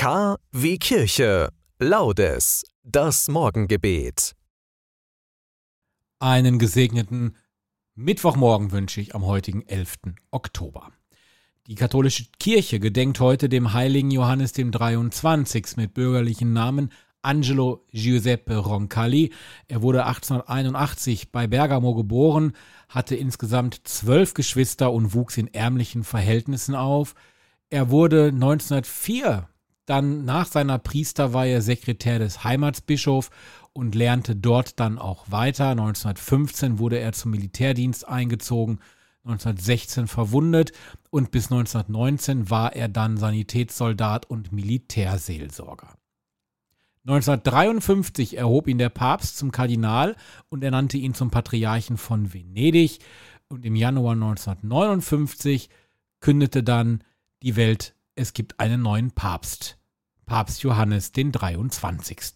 K wie Kirche. Laudes. Das Morgengebet. Einen gesegneten Mittwochmorgen wünsche ich am heutigen 11. Oktober. Die katholische Kirche gedenkt heute dem heiligen Johannes dem 23. mit bürgerlichen Namen Angelo Giuseppe Roncalli. Er wurde 1881 bei Bergamo geboren, hatte insgesamt zwölf Geschwister und wuchs in ärmlichen Verhältnissen auf. Er wurde 1904 dann nach seiner Priesterweihe Sekretär des Heimatsbischofs und lernte dort dann auch weiter. 1915 wurde er zum Militärdienst eingezogen, 1916 verwundet und bis 1919 war er dann Sanitätssoldat und Militärseelsorger. 1953 erhob ihn der Papst zum Kardinal und ernannte ihn zum Patriarchen von Venedig und im Januar 1959 kündete dann die Welt, es gibt einen neuen Papst, Papst Johannes den 23.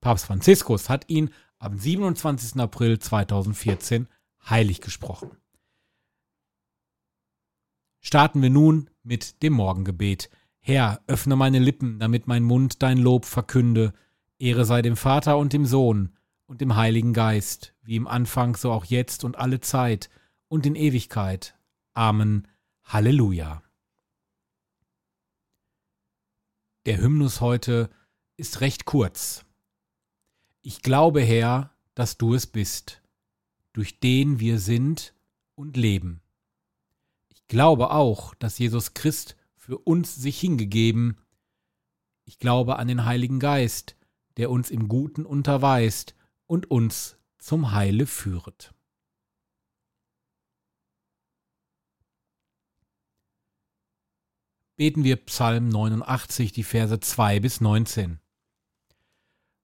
Papst Franziskus hat ihn am 27. April 2014 heilig gesprochen. Starten wir nun mit dem Morgengebet. Herr, öffne meine Lippen, damit mein Mund dein Lob verkünde. Ehre sei dem Vater und dem Sohn und dem Heiligen Geist, wie im Anfang so auch jetzt und alle Zeit und in Ewigkeit. Amen. Halleluja. Der Hymnus heute ist recht kurz. Ich glaube, Herr, dass du es bist, durch den wir sind und leben. Ich glaube auch, dass Jesus Christ für uns sich hingegeben. Ich glaube an den Heiligen Geist, der uns im Guten unterweist und uns zum Heile führet. Beten wir Psalm 89, die Verse 2 bis 19.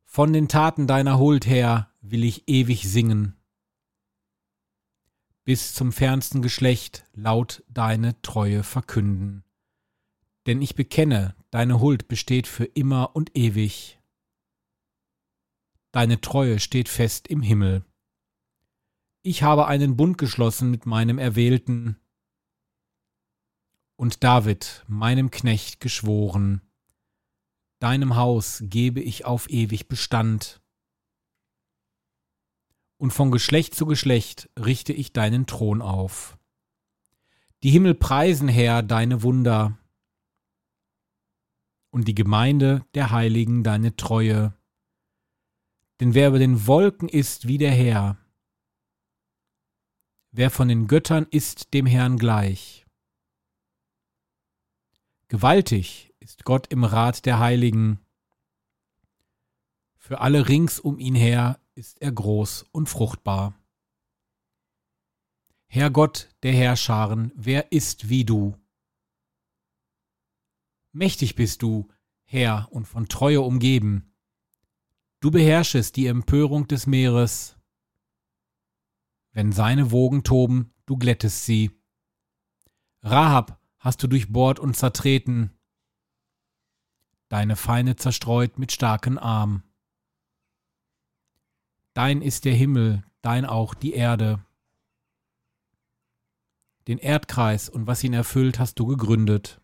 Von den Taten deiner Huld her will ich ewig singen, bis zum fernsten Geschlecht laut deine Treue verkünden. Denn ich bekenne, deine Huld besteht für immer und ewig. Deine Treue steht fest im Himmel. Ich habe einen Bund geschlossen mit meinem Erwählten, und David, meinem Knecht, geschworen, deinem Haus gebe ich auf ewig Bestand. Und von Geschlecht zu Geschlecht richte ich deinen Thron auf. Die Himmel preisen, Herr, deine Wunder, und die Gemeinde der Heiligen deine Treue. Denn wer über den Wolken ist wie der Herr, wer von den Göttern ist dem Herrn gleich, Gewaltig ist Gott im Rat der Heiligen. Für alle rings um ihn her ist er groß und fruchtbar. Herr Gott der Herrscharen, wer ist wie du? Mächtig bist du, Herr, und von Treue umgeben. Du beherrschest die Empörung des Meeres. Wenn seine Wogen toben, du glättest sie. Rahab hast du durchbohrt und zertreten, deine Feinde zerstreut mit starken Arm. Dein ist der Himmel, dein auch die Erde. Den Erdkreis und was ihn erfüllt, hast du gegründet.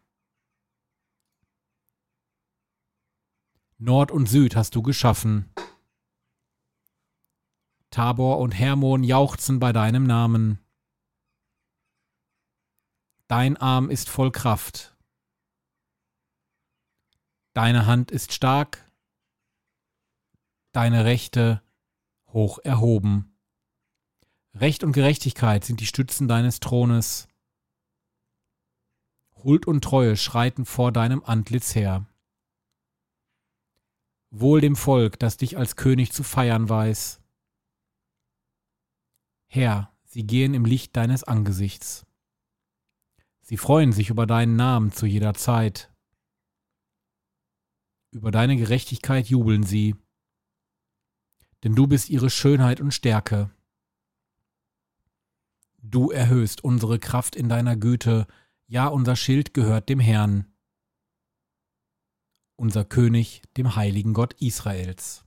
Nord und Süd hast du geschaffen. Tabor und Hermon jauchzen bei deinem Namen. Dein Arm ist voll Kraft. Deine Hand ist stark, deine Rechte hoch erhoben. Recht und Gerechtigkeit sind die Stützen deines Thrones. Huld und Treue schreiten vor deinem Antlitz her. Wohl dem Volk, das dich als König zu feiern weiß. Herr, sie gehen im Licht deines Angesichts. Sie freuen sich über deinen Namen zu jeder Zeit. Über deine Gerechtigkeit jubeln sie, denn du bist ihre Schönheit und Stärke. Du erhöhst unsere Kraft in deiner Güte, ja unser Schild gehört dem Herrn, unser König, dem heiligen Gott Israels.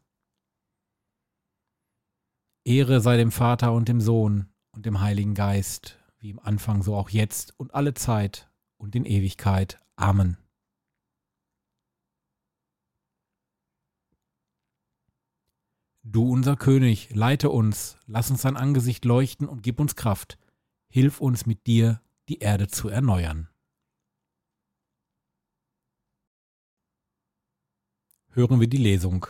Ehre sei dem Vater und dem Sohn und dem Heiligen Geist, wie im Anfang, so auch jetzt und alle Zeit und in Ewigkeit. Amen. Du unser König, leite uns, lass uns dein Angesicht leuchten und gib uns Kraft. Hilf uns mit dir, die Erde zu erneuern. Hören wir die Lesung.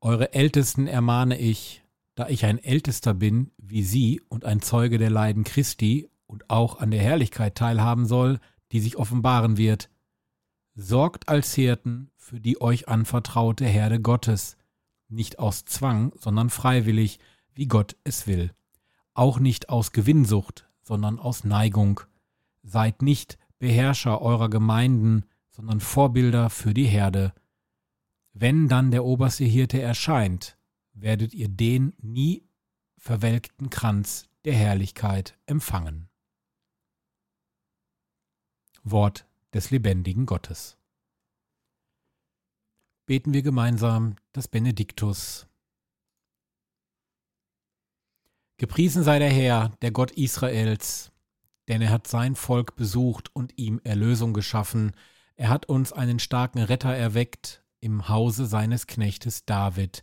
Eure Ältesten ermahne ich, da ich ein Ältester bin wie Sie und ein Zeuge der Leiden Christi und auch an der Herrlichkeit teilhaben soll, die sich offenbaren wird. Sorgt als Hirten für die euch anvertraute Herde Gottes, nicht aus Zwang, sondern freiwillig, wie Gott es will. Auch nicht aus Gewinnsucht, sondern aus Neigung. Seid nicht Beherrscher eurer Gemeinden, sondern Vorbilder für die Herde. Wenn dann der oberste Hirte erscheint, werdet ihr den nie verwelkten Kranz der Herrlichkeit empfangen. Wort des lebendigen Gottes. Beten wir gemeinsam das Benediktus. Gepriesen sei der Herr, der Gott Israels, denn er hat sein Volk besucht und ihm Erlösung geschaffen, er hat uns einen starken Retter erweckt im Hause seines Knechtes David,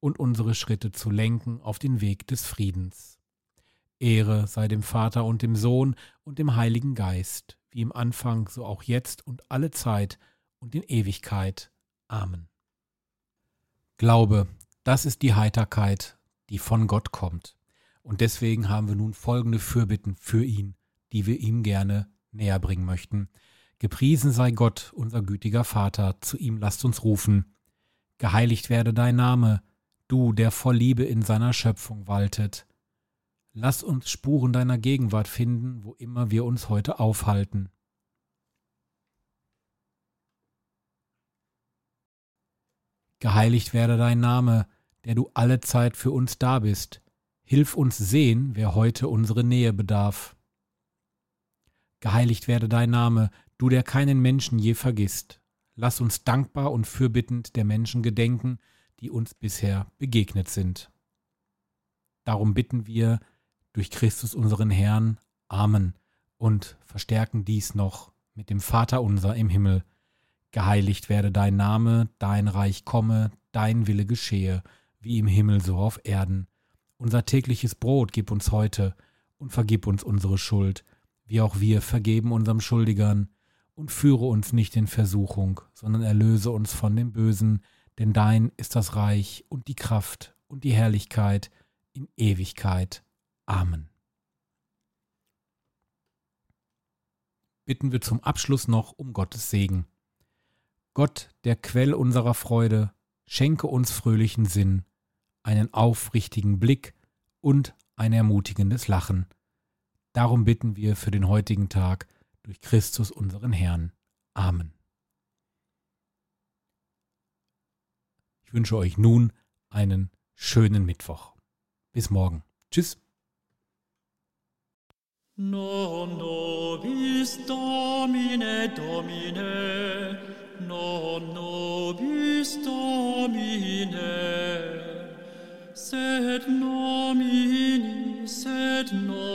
und unsere Schritte zu lenken auf den Weg des Friedens. Ehre sei dem Vater und dem Sohn und dem Heiligen Geist, wie im Anfang, so auch jetzt und alle Zeit und in Ewigkeit. Amen. Glaube, das ist die Heiterkeit, die von Gott kommt. Und deswegen haben wir nun folgende Fürbitten für ihn, die wir ihm gerne näher bringen möchten. Gepriesen sei Gott, unser gütiger Vater, zu ihm lasst uns rufen. Geheiligt werde dein Name, du, der voll Liebe in seiner Schöpfung waltet. Lass uns Spuren deiner Gegenwart finden, wo immer wir uns heute aufhalten. Geheiligt werde dein Name, der du alle Zeit für uns da bist. Hilf uns sehen, wer heute unsere Nähe bedarf. Geheiligt werde dein Name, du, der keinen Menschen je vergisst. Lass uns dankbar und fürbittend der Menschen gedenken, die uns bisher begegnet sind. Darum bitten wir durch Christus unseren Herrn. Amen. Und verstärken dies noch mit dem Vater unser im Himmel. Geheiligt werde dein Name, dein Reich komme, dein Wille geschehe, wie im Himmel so auf Erden. Unser tägliches Brot gib uns heute und vergib uns unsere Schuld, wie auch wir vergeben unserem Schuldigern und führe uns nicht in Versuchung, sondern erlöse uns von dem Bösen, denn dein ist das Reich und die Kraft und die Herrlichkeit in Ewigkeit. Amen. Bitten wir zum Abschluss noch um Gottes Segen. Gott, der Quell unserer Freude, schenke uns fröhlichen Sinn, einen aufrichtigen Blick und ein ermutigendes Lachen. Darum bitten wir für den heutigen Tag, durch Christus unseren Herrn. Amen. Ich wünsche euch nun einen schönen Mittwoch. Bis morgen. Tschüss. Non nobis Domine Domine, non nobis Domine, sed nomini, sed nomini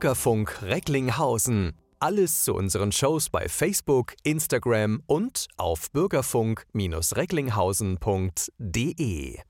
Bürgerfunk Recklinghausen. Alles zu unseren Shows bei Facebook, Instagram und auf bürgerfunk-recklinghausen.de.